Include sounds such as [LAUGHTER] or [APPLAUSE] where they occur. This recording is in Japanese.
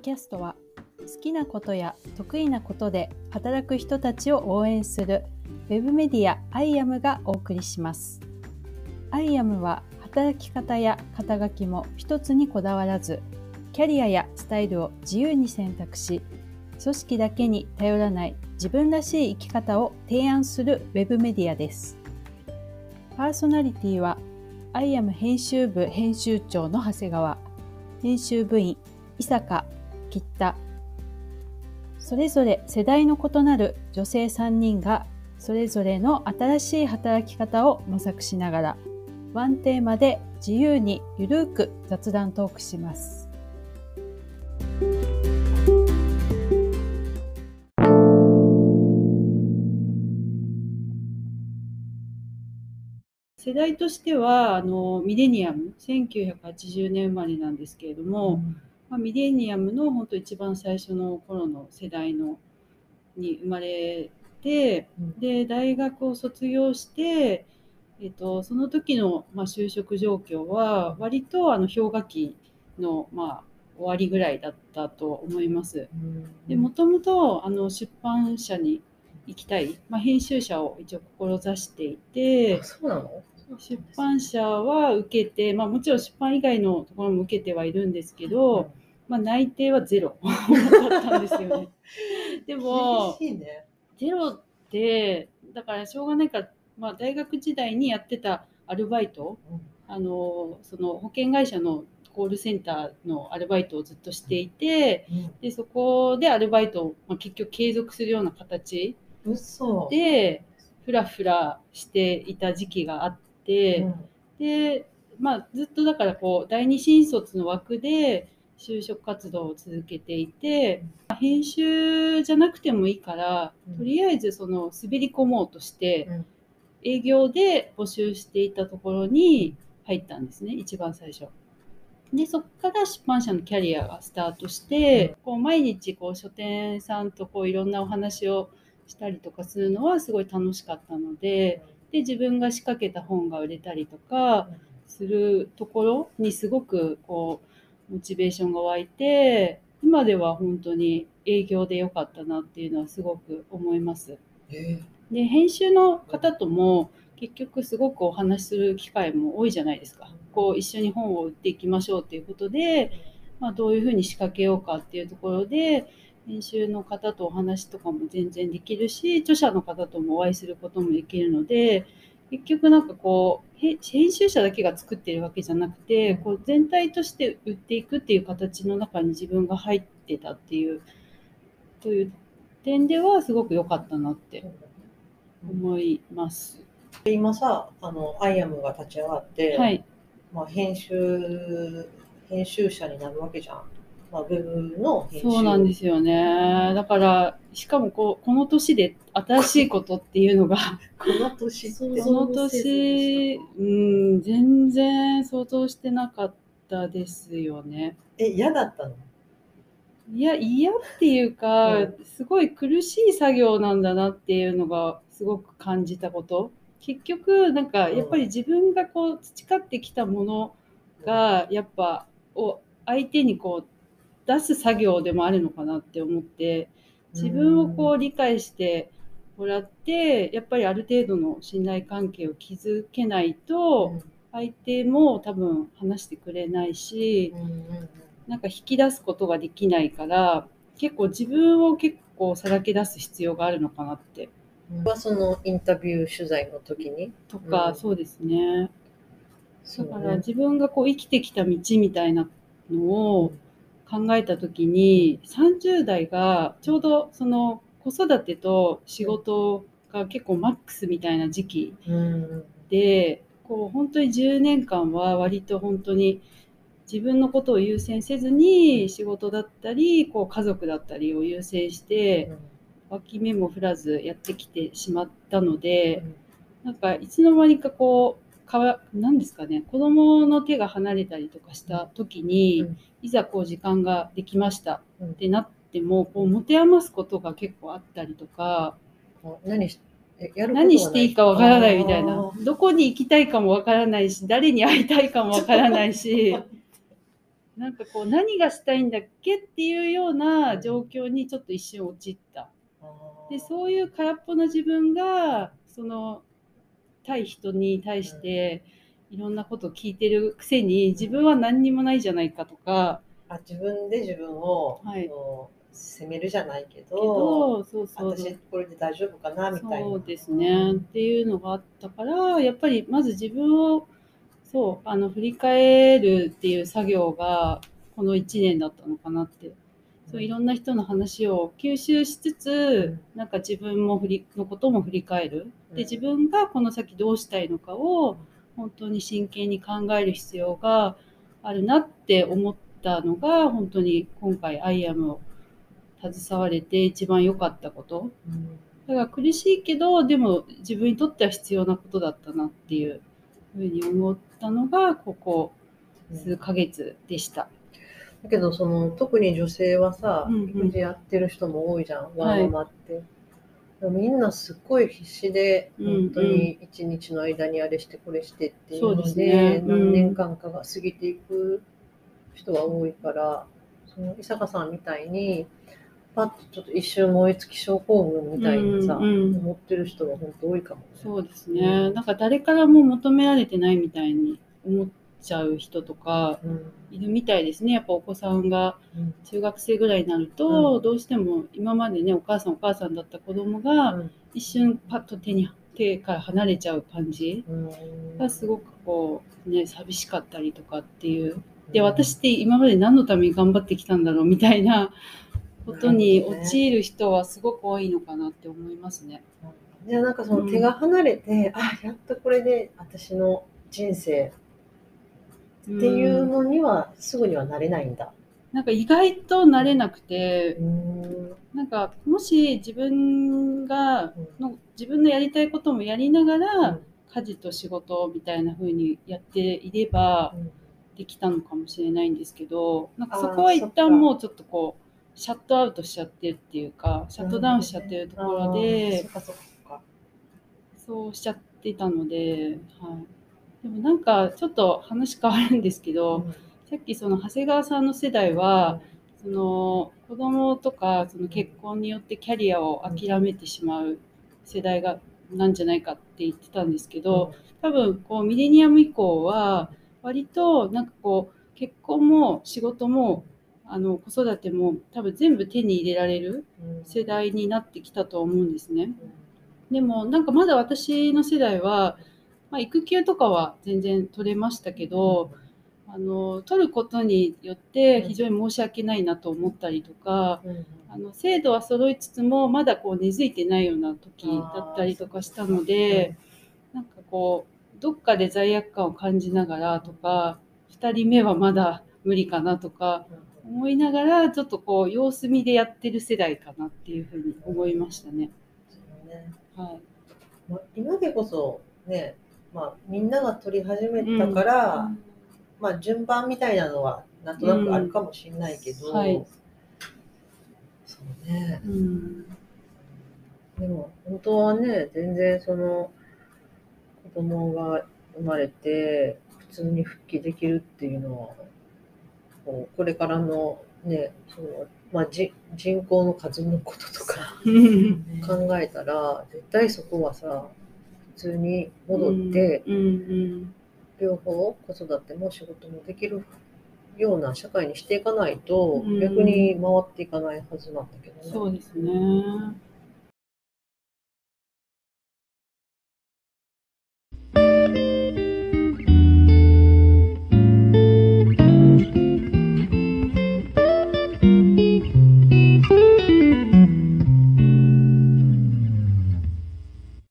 キャストは好きなことや得意なことで働く人たちを応援するウェブメディア I am がお送りします。 I am は働き方や肩書きも一つにこだわらず、キャリアやスタイルを自由に選択し、組織だけに頼らない自分らしい生き方を提案するウェブメディアです。パーソナリティは I am 編集部編集長の長谷川、編集部員伊坂、吉田、それぞれ世代の異なる女性3人がそれぞれの新しい働き方を模索しながらワンテーマで自由にゆるーく雑談トークします。世代としてはあのミレニアム1980年生まれなんですけれども、まあ、ミレニアムの本当一番最初の頃の世代のに生まれて、うん。で大学を卒業して、えっとその時の、まあ、就職状況は割とあの氷河期の、まあ、終わりぐらいだったと思います。でもともとあの出版社に行きたい、まあ、編集者を一応志していてあそうなの？出版社は受けて、まあ、もちろん出版以外のところも受けてはいるんですけど、まあ、内定はゼロ [LAUGHS] だったんですよね。でもね。ゼロってだからしょうがないから、まあ、大学時代にやってたアルバイトあのその保険会社のコールセンターのアルバイトをずっとしていてでそこでアルバイトを、まあ、結局継続するような形。でフラフラしていた時期があって。うんで、まあ、ずっとだからこう第二新卒の枠で就職活動を続けていて編集じゃなくてもいいからうんとりあえずその滑り込もうとしてうん営業で募集していたところに入ったんですね一番最初。でそこから出版社のキャリアがスタートして、こう毎日こう書店さんとこういろんなお話をしたりとかするのはすごい楽しかったので。で自分が仕掛けた本が売れたりとかするところにすごくこうモチベーションが湧いて今では本当に営業で良かったなっていうのはすごく思います。えで編集の方とも結局すごくお話しする機会も多いじゃないですか。こう一緒に本を売っていきましょうっていうことで、まあ、どういうふうに仕掛けようかっていうところで編集の方とお話とかも全然できるし著者の方ともお会いすることもできるので結局なんかこうへ編集者だけが作ってるわけじゃなくてこう全体として売っていくっていう形の中に自分が入ってたっていうという点ではすごく良かったなって思います。今さ、あの、アイアムが立ち上がって、はい、まあ、編集、編集者になるわけじゃん。まあ、ウェブの編集。そうなんですよね。だからしかもこうこの年で新しいことっていうのが [LAUGHS] この年って。この年、うん、全然想像してなかったですよね。え、嫌だったの？いや、嫌っていうか、うすごい苦しい作業なんだなっていうのがすごく感じたこと。結局、なんか、やっぱり自分がこう培ってきたものが、やっぱ、を相手にこう出す作業でもあるのかなって思って、自分をこう理解してもらって、やっぱりある程度の信頼関係を築けないと、相手も多分話してくれないし、うんうんうん。なんか引き出すことができないから結構自分を結構さらけ出す必要があるのかなって。うん。はそのインタビュー取材の時に？とか、うん。そうですね。そだから自分がこう生きてきた道みたいなのを考えた時に30代がちょうどその子育てと仕事が結構マックスみたいな時期うん。でこう本当に10年間は割と本当に自分のことを優先せずに仕事だったりこう家族だったりを優先して脇目も振らずやってきてしまったのでなんかいつの間にかこうかわなんですかね子供の手が離れたりとかした時に、うん。いざこう時間ができましたうん。ってなってもこう持て余すことが結構あったりとかあ何していいかわからないみたいあなー。どこに行きたいかもわからないし誰に会いたいかもわからないし [LAUGHS] なんかこう何がしたいんだっけっていうような状況にちょっと一瞬陥った。でそういう空っぽな自分がその対人に対していろんなことを聞いてるくせに自分は何にもないじゃないかとか。あ自分で自分を、はい。責めるじゃないけどそうそう。私これで大丈夫かなみたいな。そうですね。っていうのがあったからやっぱりまず自分をそうあの振り返るっていう作業がこの1年だったのかなって。そういろんな人の話を吸収しつつ、なんか自分も振りのことも振り返る。うんで自分がこの先どうしたいのかを本当に真剣に考える必要があるなって思ったのが本当に今回「アイアムを携われて一番良かったこと。うん。だから苦しいけどでも自分にとっては必要なことだったなっていうふうに思ったのがここ数ヶ月でした。だけどその特に女性はさ、うんうん。やってる人も多いじゃん、はいワンママって。でもみんなすっごい必死で、本当に一日の間にあれしてこれしてっていうので何年間かが過ぎていく人が多いから、その伊坂さんみたいにパッとちょっと一瞬燃え尽き症候群みたいにさ、思ってる人が本当多いかもね。そうですね。なんか誰からも求められてないみたいに思っちゃう人とかうん。いるみたいですね。やっぱお子さんがうん。中学生ぐらいになると、うん。どうしても今までねお母さんお母さんだった子供が一瞬パッと手に手から離れちゃう感じうん。がすごくこうね寂しかったりとかっていう。で私って今まで何のために頑張ってきたんだろうみたいなことに陥る人はすごく多いのかなって思いますね。じゃあなんかその手が離れて、あやっとこれで私の人生っていうのにはすぐにはなれないんだ。なんか意外と慣れなくてうん。なんかもし自分がうん。の自分のやりたいこともやりながら、家事と仕事みたいな風にやっていればできたのかもしれないんですけどなんかそこは一旦もうちょっとこうシャットアウトしちゃってるっていうかシャットダウンしちゃってるところで。そうしちゃってたので、はい、でもなんかちょっと話変わるんですけど、さっきその長谷川さんの世代は、その子供とかその結婚によってキャリアを諦めてしまう世代がなんじゃないかって言ってたんですけど、多分こうミレニアム以降は割となんかこう結婚も仕事もあの子育ても多分全部手に入れられるうん。世代になってきたと思うんですね。でもなんかまだ私の世代は、まあ、育休とかは全然取れましたけど、あの取ることによって非常に申し訳ないなと思ったりとか、うん。あの制度は揃いつつもまだこう根付いてないような時だったりとかしたので、なんかこうどっかで罪悪感を感じながらとか2人目はまだ無理かなとか思いながらちょっとこう様子見でやってる世代かなっていうふうに思いましたね。ね。はい。まあ今でこそね、まあ、みんなが取り始めたから、まあ、順番みたいなのはなんとなくあるかもしれないけど、うん。はい。そうね。うん。でも本当はね全然その子供が生まれて普通に復帰できるっていうのはこうこれからのねその、まあ、じ人口の数のこととか考えたら絶対そこはさ普通に戻って、うんうん両方子育ても仕事もできるような社会にしていかないと、うん逆に回っていかないはずなんだけどね。そうですね。